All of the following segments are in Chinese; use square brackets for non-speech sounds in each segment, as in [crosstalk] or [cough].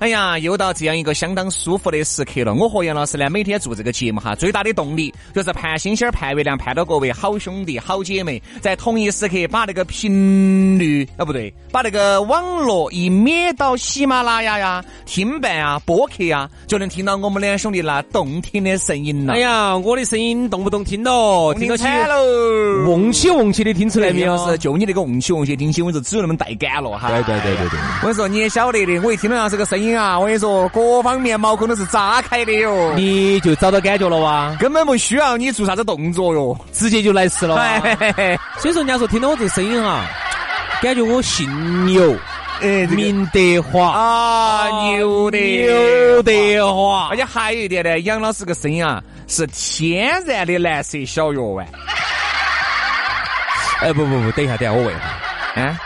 哎呀，又到这样一个相当舒服的时刻了。我和杨老师呢，每天做这个节目哈，最大的动力就是盼星星儿、盼月亮，盼到各位好兄弟、好姐妹在同一时刻把那个频率啊，不对，把那个网络一灭到喜马拉雅呀、听伴啊、播客呀，就能听到我们两兄弟那动听的声音了。哎呀，我的声音动不动听到，听到起惨喽！瓮起瓮起的听出来没有？是，就你那个瓮起瓮起听起，我就只有那么带感了哈。对对对对对。我跟你说，你也晓得的，我一听到杨这个声音啊，我跟你说，各方面毛孔都是炸开的哟。你就找到感觉了哇？根本不需要你做啥子动作哟，直接就来吃了。所以说，人家说听到我这个声音哈，感觉我姓牛，哎，明德华啊，牛的牛德华，而且还有一点呢，杨老师个声音啊，是天然的蓝色小药丸。哎，不不不，等一下，等一下，我问一下，嗯。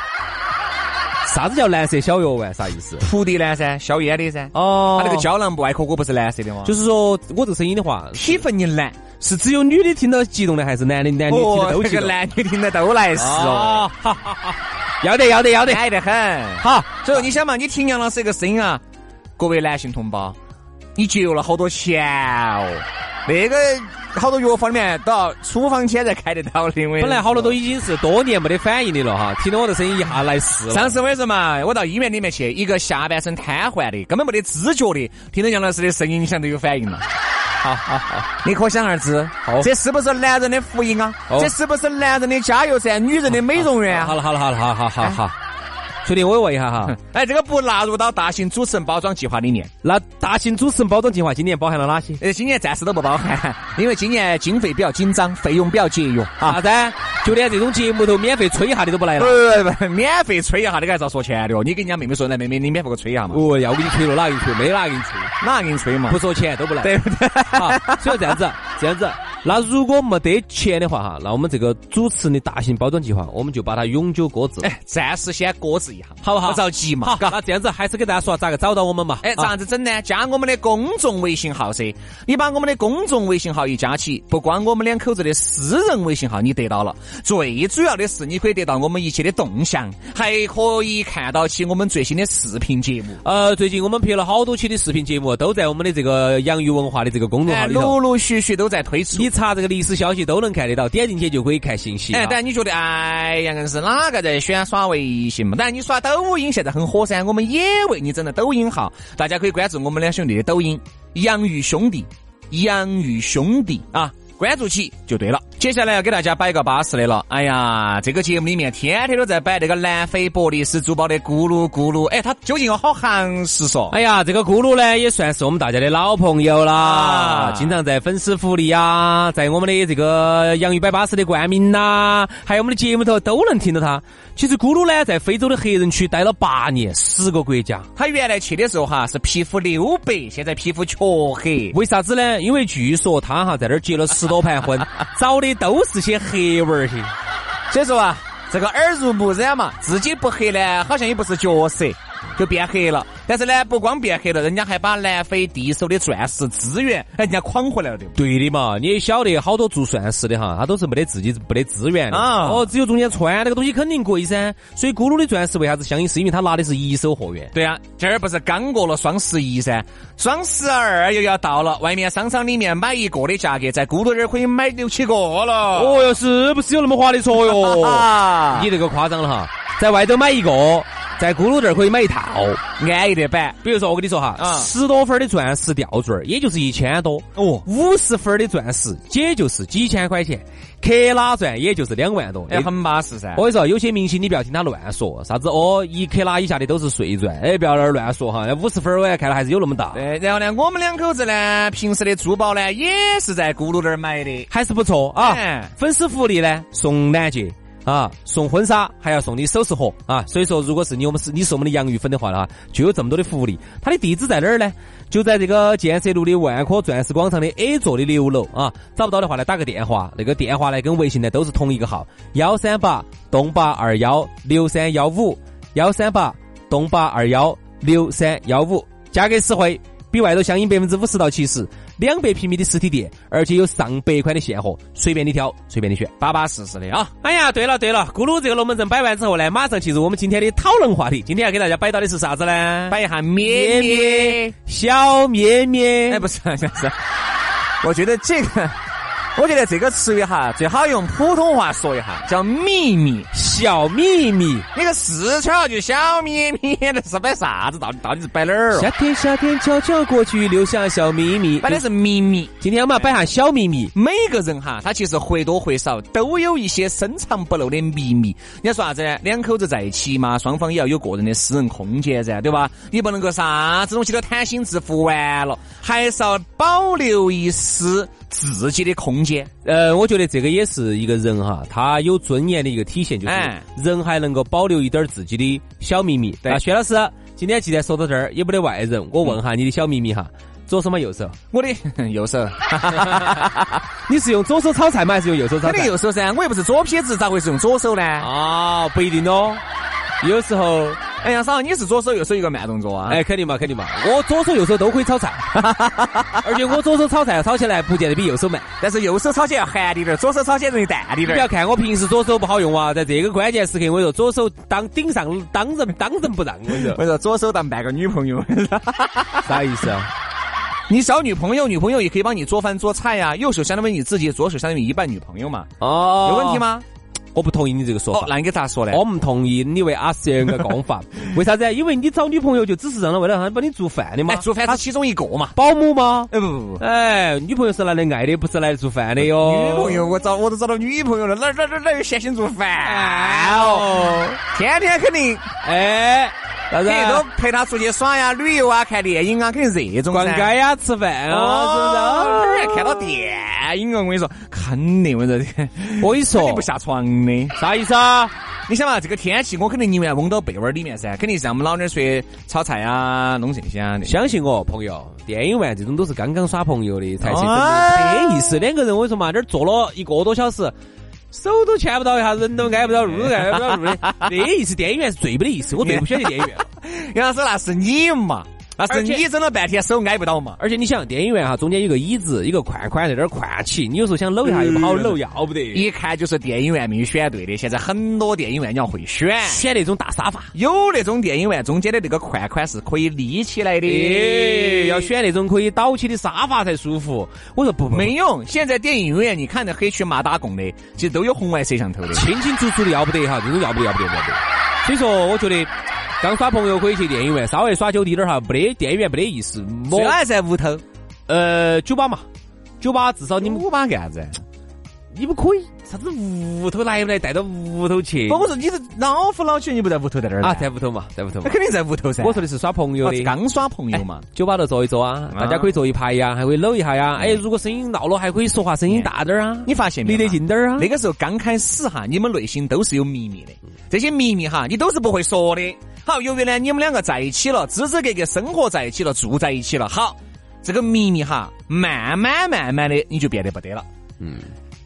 啥子叫蓝色小药丸？啥意思？蒲地蓝噻，消炎的噻。哦，它那个胶囊外壳果不是蓝色的吗？就是说我这个声音的话，体分你蓝，是只有女的听到激动的，还是男的男女听都激动？男女听的都来是哦。要得要得要得，爱得很。好，所以说你想嘛，你听杨老师这个声音啊，各位男性同胞，你节约了好多钱哦。那个好多药房里面都要处方签才开得到的。本来好多都已经是多年没得反应的了哈，听到我的声音一下来试。上次我跟你说嘛，我到医院里面去，一个下半身瘫痪的，根本没得知觉的，听到杨老师的声音，你想都有反应了。好好好，你可想而知，这是不是男人的福音啊？这是不是男人的加油站、女人的美容院？好了好了好了好好好好。兄弟，我问一下哈，[laughs] 哎，这个不纳入到大型主持人包装计划里面。那大型主持人包装计划今年包含了哪些？呃，今年暂时都不包含，[laughs] 因为今年经费比较紧张，费用比较节约啊。啥子？就连这种节目头免费吹一下的都不来了？不不不，免费吹一下的，还是要说钱的哦。你跟人家妹妹说，来妹妹，你免费给我吹一下嘛？哦，要给你吹了，哪给你吹？没哪给你吹？哪给你吹嘛？不说钱都不来，对不对？好，所以这样子，这样子。那如果没得钱的话哈，那我们这个主持的大型包装计划，我们就把它永久搁置。哎，暂时先搁置一下，好不好？不着急嘛。好，那这样子还是给大家说咋个找到我们嘛？哎，咋子整呢？加我们的公众微信号噻。你把我们的公众微信号一加起，不光我们两口子的私人微信号你得到了，最主要的是你可以得到我们一切的动向，还可以看到起我们最新的视频节目。呃，最近我们拍了好多期的视频节目，都在我们的这个洋芋文化的这个公众号里头，陆陆续续都在推出。查这个历史消息。都能看得到，点进去就可以看信息。哎，但你觉得，哎呀，硬是哪个在选耍微信嘛？当然，你耍抖音现在很火噻，我们也为你整了抖音号，大家可以关注我们两兄弟的抖音“洋芋兄弟”，洋芋兄弟啊。关注起就对了。接下来要给大家摆个巴适的了。哎呀，这个节目里面天天都在摆那个南非伯利斯珠宝的咕噜咕噜。哎，他究竟有好行实说？哎呀，这个咕噜呢也算是我们大家的老朋友啦，经常在粉丝福利呀，在我们的这个洋芋摆巴士的冠名呐，还有我们的节目头都能听到他。其实咕噜呢，在非洲的黑人区待了八年，十个国家。他原来去的时候哈是皮肤溜白，现在皮肤黢黑。为啥子呢？因为据说他哈在那儿结了十多盘婚，[laughs] 找的都是些黑娃儿些。所以说啊，这个耳濡目染嘛，自己不黑呢，好像也不是角色。就变黑了，但是呢，不光变黑了，人家还把南非第一手的钻石资源，人家诓回来了，对不对？的嘛，你也晓得，好多做钻石的哈，他都是没得自己没得资源的啊。哦，只有中间穿那个东西肯定贵噻。所以咕噜的钻石为啥子香？是因为他拿的是一手货源。对啊，今儿不是刚过了双十一噻，双十二又要到了，外面商场里面买一个的价格，在咕噜这儿可以买六七个了。哦哟，是不是有那么划得着哟？[laughs] 你这个夸张了哈，在外头买一个。在咕噜这儿可以买一套，安逸的板。比如说我跟你说哈，啊十多分的钻石吊坠儿也就是一千多，哦，五十分的钻石也就是几千块钱，克拉钻也就是两万多。哎，很巴适噻。我跟你说，有些明星你不要听他乱说，啥子哦，一克拉以下的都是碎钻，哎，不要那儿乱说哈。那五十分儿我看了还是有那么大，对，然后呢，我们两口子呢，平时的珠宝呢，也是在咕噜这儿买的。还是不错啊。哎粉丝福利呢，送钻戒啊，送婚纱，还要送你首饰盒啊。所以说，如果是你我们是你是我们的洋芋粉的话呢，就有这么多的福利。它的地址在哪儿呢？就在这个建设路的万科钻石广场的 A 座的六楼啊。找不到的话呢，打个电话，那个电话呢跟微信呢都是同一个号：幺三八栋八二幺六三幺五，幺三八栋八二幺六三幺五。价格实惠，比外头相应百分之五十到七十。两百平米的实体店，而且有上百款的现货，随便你挑，随便你选。巴巴适适的啊！哎呀，对了对了，咕噜这个龙门阵摆完之后呢，马上进入我们今天的讨论话题。今天要给大家摆到的是啥子呢？摆一下咩咩。小咩咩。哎，不是，不是。我觉得这个，[laughs] 我觉得这个词语哈，最好用普通话说一下，叫秘密。小秘密。那个四川话就小秘密，那是摆啥子？到底到底是摆哪儿夏？天夏天悄悄过去，留下小秘密。摆的是秘密。今天我们要摆下小秘密。每个人哈，他其实或多或少都有一些深藏不露的秘密。你要说啥子呢？两口子在一起嘛，双方也要有个人的私人空间噻，对吧？你不能够啥子东西都贪心自负完了，还是要保留一丝自己的空间。呃，我觉得这个也是一个人哈，他有尊严的一个体现，就是哎人还能够保留一点自己的小秘密。对啊，薛老师，今天既然说到这儿，也不得外人，我问下你的小秘密哈，左手吗？右手？我的右手，[laughs] [laughs] 你是用左手炒菜吗？还是用右手炒肯定菜？右手噻，我又不是左撇子，咋会是用左手呢？啊，不一定哦。有时候，哎呀，嫂，你是左手右手一个慢动作啊？哎，肯定嘛，肯定嘛，我左手右手都可以炒菜，[laughs] 而且我左手炒菜炒起来不见得比右手慢。但是右手炒起来要含滴点儿，左手炒起来容易淡滴你不点儿。要看我平时左手不好用啊，在这个关键时刻，我说左手当顶上当仁当仁不让，我 [laughs] 说我说左手当半个女朋友，[laughs] 啥意思啊？你找女朋友，女朋友也可以帮你做饭做菜呀、右手相当于你自己，左手相当于一半女朋友嘛，哦有问题？吗？我不同意你这个说法，。哦那应该咋说呢？我不同意你为阿是这样个讲法，[laughs] 为啥子？因为你找女朋友就只是让她为了让他帮你做饭的嘛哎，，做饭是其中一个嘛。保姆吗？哎不不不，哎，女朋友是拿来爱的，不是来做饭的哟。女朋友我找我都找到女朋友了，哪哪哪哪有闲心做饭哦？哦，天天肯定哎，肯？定都陪他出去耍呀、旅游啊、看电影啊，肯定这种逛街呀，吃饭啊，哦，是不是？看到电影啊，我跟你说，肯定我跟你说，我跟你说肯定不，下床的。啥意思啊？你想嘛，这个天气，我肯定宁愿蒙到被窝里面噻，肯定是让我们老娘睡炒菜啊、弄这些啊的。相信我，朋友，电影院这种都是刚刚耍朋友的才去，哎没得意思。两个人我跟你说嘛，这儿坐了一个多小时，手都牵不到一下，人都挨不到，路都挨不到路的，[laughs] 那意思。电影院是最没得意思，我最不喜欢去电影院了。杨老师，那是你嘛，那是你整了半天手挨不到嘛。而且你想，电影院哈中间有个椅子，一个宽宽在那儿宽起，你有时候想搂一下又不好搂，要不得。一看就是电影院没有选对的。现在很多电影院你要会选，选那种大沙发，有那种电影院中间的那个宽宽是可以立起来的。哎，要选那种可以倒起的沙发才舒服。我说不不，没有，现在电影院你看那黑黢麻打拱的，其实都有红外摄像头的。清清楚楚的要不得哈，这种要不得要不得要不得。所以说，我觉得刚耍朋友可以去电影院，稍微耍久滴点儿哈，没得电影院没得意思。我最好还在屋头。呃酒吧嘛，酒吧至少你们酒吧干啥子？你们可以啥子屋头来不来带到屋头去不，我说你是老夫老妻，你不在屋头在哪儿啊，啊？在屋头嘛，在屋头嘛那。肯定在屋头噻。我说的是耍朋友哦的，刚耍朋友嘛。酒吧头坐一坐啊，大家可以坐一排呀，还可以搂一下呀。哎，如果声音闹了，还可以说话声音大点儿啊，你发现没离？得近点儿啊。那个时候刚开始哈，你们内心都是有秘密的，这些秘密哈，你都是不会说的。好，由于呢你们两个在一起了，支支格格生活在一起了，住在一起了，好，这个秘密哈，慢慢慢慢的你就变得不得了。嗯，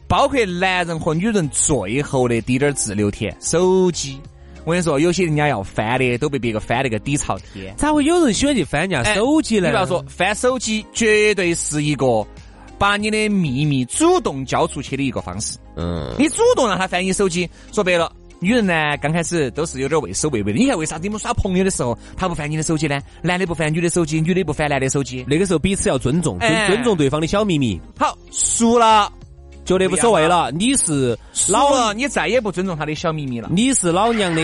包括男人和女人最后的滴点儿自留田，手机。我跟你说，有些人家要翻的，都被别个翻了个底朝天。咋会有人喜欢去翻人家哎手机呢？你不要说翻手机，绝对是一个把你的秘密主动交出去的一个方式。嗯，你主动让他翻你手机，说白了。女人呢，刚开始都是有点畏首畏尾的。你看，为啥子你们耍朋友的时候，他不翻你的手机呢？男的不翻女的手机，女的不翻男的手机。那个时候彼此要尊重，尊哎尊重对方的小秘密，好，熟了，觉得无所谓了。你是老老了，你再也不尊重他的小秘密了。你是老娘的，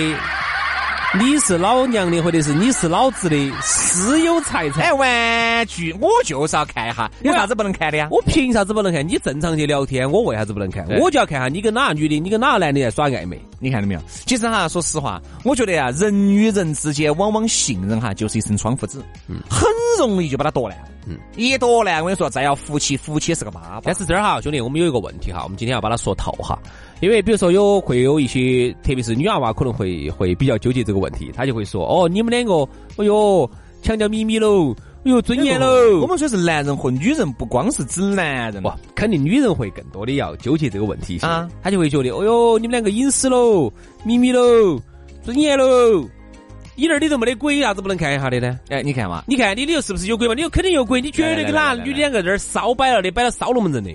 你是老娘的，或者是你是老子的私有财产。哎，玩具我就是要看一下，有啥子不能看的呀？我凭啥子不能看？你正常去聊天，我为啥子不能看？我就要看下你跟哪个女的，你跟哪个男的在耍暧昧。你看到没有？其实哈，说实话，我觉得啊，人与人之间往往信任哈，就是一层窗户纸，嗯很容易就把它夺烂。嗯，一夺烂，我跟你说，再要夫妻，夫妻是个妈。但是这儿哈，兄弟，我们有一个问题哈，我们今天要把它说透哈。因为比如说有会有一些，特别是女娃娃可能会会比较纠结这个问题，她就会说：“哦，你们两个，哎呦，强调秘密喽，哎呦，尊严喽。”我们说是男人和女人，不光是指男人，不，肯定女人会更多的要纠结这个问题啊。她就会觉得：“哦哟，你们两个隐私喽，秘密喽，尊严喽，你那儿里头没得鬼，啥子不能看一下的呢？”哎，你看嘛，你看你里头是不是有鬼嘛？你有肯定有鬼，你绝对跟哪女的两个在这儿烧摆了的，摆到烧龙门阵的。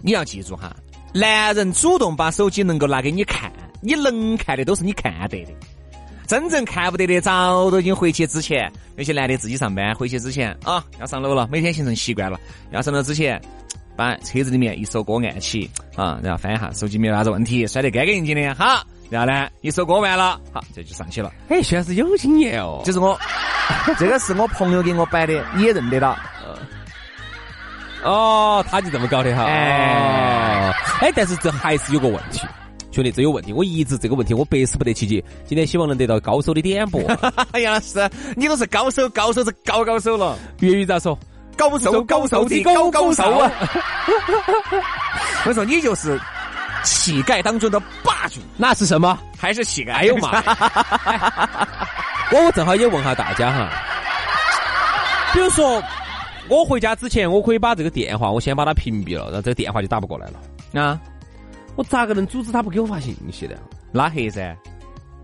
你要记住哈。男人主动把手机能够拿给你看，你能看的都是你看得的，真正看不得的早都已经回去之前，有些男的自己上班回去之前啊，要上楼了，每天形成习惯了，要上楼之前把车子里面一首歌按起啊，然后翻一下手机没有啥子问题，摔得干干净净的，好，然后呢一首歌完了，好这就上去了。哎，在是有经验哦，就是我，[laughs] 这个是我朋友给我摆的，你也认得到。哦，他就这么搞的哈。哎，哎，但是这还是有个问题，兄弟，这有问题。我一直这个问题我百思不得其解。今天希望能得到高手的点拨。[laughs] 杨老师，你都是高手，高手是高高手了。粤语咋说？高手，高手的高高手啊！我说你就是乞丐当中的霸主，那是什么？还是乞丐？哎呦妈！[laughs] 我我正好也问下大家哈，比如说。我回家之前，我可以把这个电话，我先把它屏蔽了，然后这个电话就打不过来了。啊，我咋个能阻止他不给我发信息的？拉黑噻。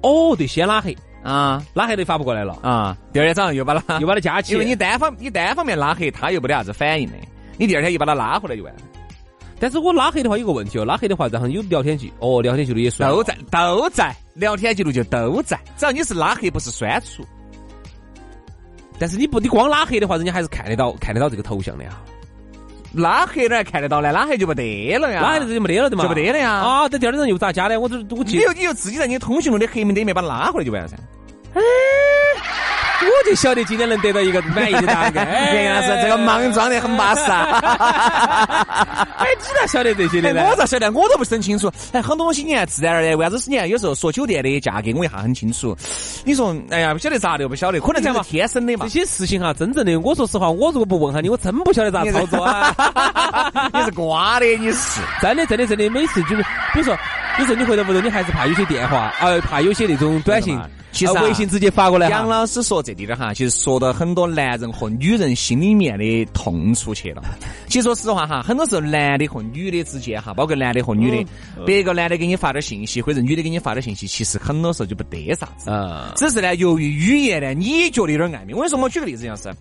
哦，对，先拉黑啊，拉黑就发不过来了啊。第二天早上又把他 [laughs] 又把他加起，因为你单方你单方面拉黑，他又没得啥子反应的。你第二天又把他拉回来就完了。但是我拉黑的话有个问题哦，拉黑的话然后有聊天记哦，聊天记录也算都在都在，聊天记录就都在，只要你是拉黑不是删除。但是你不，你光拉黑的话，人家还是看得到看得到这个头像的呀。拉黑哪还看得到呢？拉黑就没得了呀。拉黑就没得了的嘛？就没得了呀。啊，这第二天又咋加的？我这我记。你又你又自己在你通讯录的黑名单里面把他拉回来就完了噻。哎。我就晓得今天能得到一个满意的答案。[laughs] 原来是这个莽撞的很巴适啊！[laughs] 哎，你咋晓得这些的呢？我咋晓得？我都不是很清楚。哎，很多东西你看自然而然，为啥子是你看有时候说酒店的价格，我一下很清楚。你说，哎呀，不晓得咋的，不晓得，可能这是天生的嘛。这些事情哈，真正的，我说实话，我如果不问下你，我真不晓得咋操作啊。[laughs] 你是瓜的，你是真的，真的，真的，每次就是，比如说，有时候你回到屋头，你还是怕有些电话，呃，怕有些那种短信。其实微信直接发过来。杨老师说这里的哈，其实说到很多男人和女人心里面的痛处去了。[laughs] 其实说实话哈，很多时候男的和女的之间哈，包括男的和女的，别个男的给你发点信息，或者女的给你发点信息，其实很多时候就不得啥子。嗯。只是呢，由于语言呢，你觉得有点暧昧。我跟你说，我举个例子，杨老师，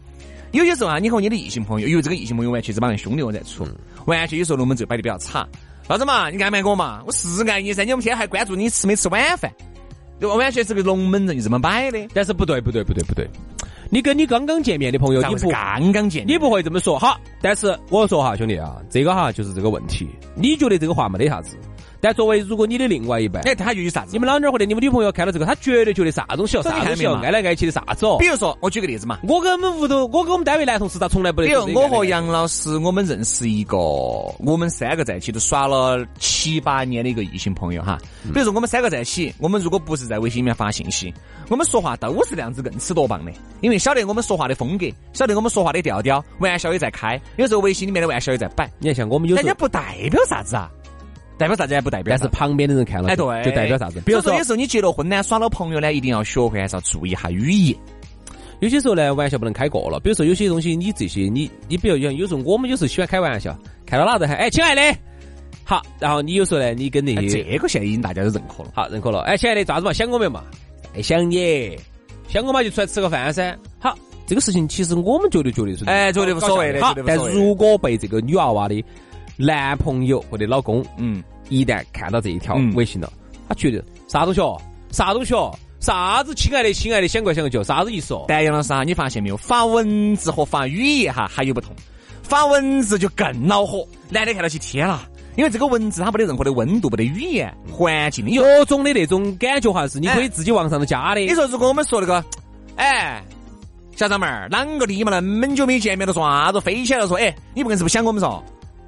有些时候啊，你和你的异性朋友，因为这个异性朋友完全是把人兄弟伙在处，完全有时候龙门阵摆的比较差。啥子嘛？你爱不爱我嘛？我是爱你噻，你们天还关注你吃没吃晚饭。就完全是个龙门阵，就这么摆的。但是不对，不对，不对，不对。你跟你刚刚见面的朋友，你不刚刚见，你不会这么说。好，但是我说哈，兄弟啊，这个哈就是这个问题。你觉得这个话没得啥子？但作为如果你的另外一半，哎，他就有啥子？你们老娘或者你们女朋友看到这个，他绝对觉得啥东西哦，啥东西哦，爱来爱去的啥子哦？比如说，我举个例子嘛，我跟我们屋头，我跟我们单位男同事，他从来不得。比如我和杨老师，我们认识一个，我们三个在一起都耍了七八年的一个异性朋友哈。比如说我们三个在一起，我们如果不是在微信里面发信息，我们说话都是那样子硬吃多棒的，因为晓得我们说话的风格，晓得我们说话的调调，玩笑也在开，有时候微信里面的玩笑也在摆。你看像我们有人家不代表啥子啊。代表啥子？还不代表，但是旁边的人看了，哎，对，就代表啥子？比如说，有时候你结了婚呢，耍了朋友呢，一定要学会还是要注意一下语言。有些时候呢，玩笑不能开过了。比如说，有些东西你这些，你你比如讲，有时候我们有时候喜欢开玩笑，看到哪个喊哎，亲爱的，好，然后你有时候呢，你跟那些这个现在已经大家都认可了，好，认可了。哎，亲爱的，咋子嘛？想我没嘛？哎想你，想我嘛就出来吃个饭噻。好，这个事情其实我们觉得觉得是，哎，觉得无所谓的。好，但如果被这个女娃娃的男朋友或者老公，嗯。一旦看到这一条微信了，他觉得啥东西哦，啥东西哦，啥子亲爱的，亲爱的，想过想过就啥子意思哦？但杨老师啊，你发现没有，发文字和发语言哈还有不同，发文字就更恼火。男的看到起，天啦，因为这个文字它没得任何的温度，没得语言环境的，有各种的那种感觉哈，是你可以自己往上头加的。你说如果我们说那个，哎，小张妹儿，啷个的嘛？那么久没见面了，说啥子飞起来了？说，哎，你不跟是不是想我们说？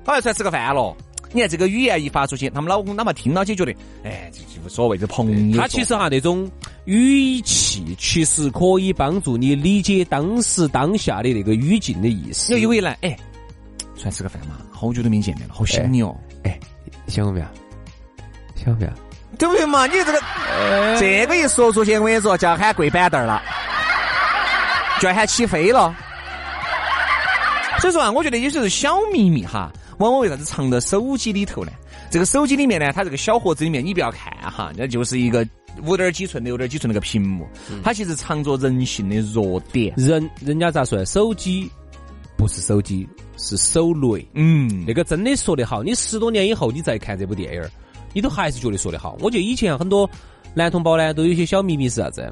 好像出来吃个饭了。你看这个语言一发出去，他们老公哪怕听到起觉得，哎，这无所谓，这朋友。他其实哈那种语气，其实可以帮助你理解当时当下的那个语境的意思。有一位来，哎，出来吃个饭嘛，好久都没见面了，好想你哦。哎，想我没有？想我没有？对不对嘛？你这个这个一说出去，我跟你说，就要喊跪板凳了，就要喊起飞了。所以说啊，我觉得有些是小秘密哈。往往为啥子藏在手机里头呢？这个手机里面呢，它这个小盒子里面，你不要看哈，那就是一个五点几寸、六点几寸那个屏幕，它其实藏着人性的弱点。人人家咋说？手机不是手机，是手雷。嗯，那个真的说得好。你十多年以后你再看这部电影你都还是觉得说得好。我觉得以前很多男同胞呢，都有些小秘密是啥子？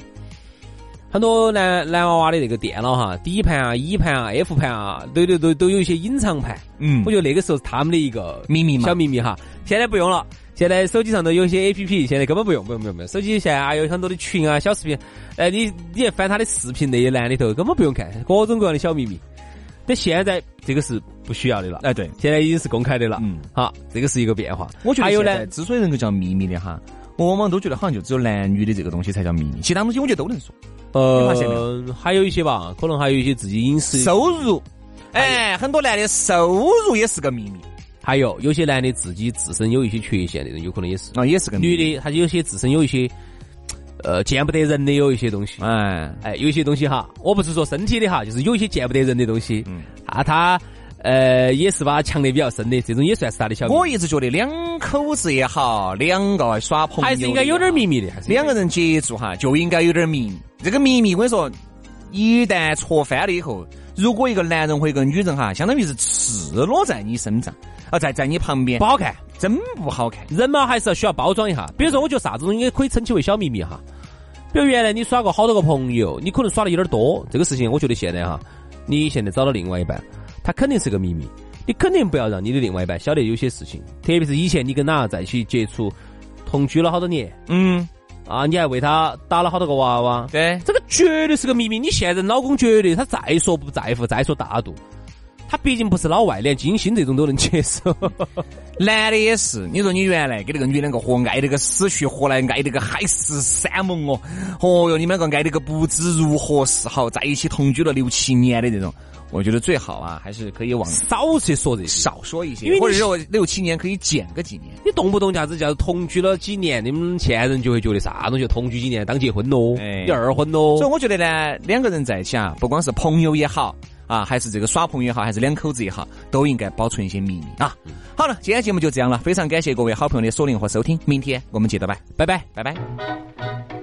很多男男娃娃的那个电脑哈，底盘啊、E 盘啊、F 盘啊，都都都都有一些隐藏盘。嗯，我觉得那个时候是他们的一个秘密小秘密哈。现在不用了，现在手机上头有些 A P P，现在根本不用，不用，不用，不用。手机现在还有很多的群啊、小视频，哎，你你翻他的视频那一栏里头，根本不用看，各种各样的小秘密。但现在这个是不需要的了，哎，对，现在已经是公开的了。嗯，好，这个是一个变化。我觉得还有呢，之所以能够叫秘密的哈，我往往都觉得好像就只有男女的这个东西才叫秘密，其他东西我觉得都能说。呃，还有一些吧，可能还有一些自己隐私。收入，哎，很多男的收入也是个秘密。还有有些男的自己自身有一些缺陷，那种有可能也是。啊，也是个女的，她有些自身有一些呃见不得人的有一些东西，哎。哎，有一些东西哈，我不是说身体的哈，就是有一些见不得人的东西，嗯，啊他。呃，也是把强得比较深的，这种也算是他的小。我一直觉得两口子也好，两个耍朋友还是应该有点秘密的，还是两个人接触哈，就应该有点秘密。这个秘密，我跟你说，一旦戳翻了以后，如果一个男人或一个女人哈，相当于是赤裸在你身上，啊，在在你旁边，不好看，真不好看。人嘛，还是要需要包装一下。比如说，我觉得啥子东西可以称其为小秘密哈。比如原来你耍过好多个朋友，你可能耍的有点多，这个事情，我觉得现在哈，你现在找到另外一半，他肯定是个秘密。你肯定不要让你的另外一半晓得有些事情，特别是以前你跟哪个在一起接触、同居了好多年，嗯，啊，你还为他打了好多个娃娃，对，这个绝对是个秘密。你现在老公绝对他再说不在乎，再说大度，他毕竟不是老外，连金星这种都能接受。[laughs] 男的也是，你说你原来跟那个女两个活爱那个死去活来，爱那个海誓山盟哦，哦哟，你们两个爱那个不知如何是好，在一起同居了六七年的这种。我觉得最好啊，还是可以往少去说这些，少说一些，因为或者说六七年可以减个几年。你动不动啥子叫同居了几年，你们前人就会觉得啥东西同居几年当结婚喽，你二婚喽。所以我觉得呢，两个人在一起啊，不光是朋友也好啊，还是这个耍朋友也好，还是两口子也好，都应该保存一些秘密啊。好了，今天节目就这样了，非常感谢各位好朋友的锁定和收听，明天我们接着拜，拜拜，拜拜。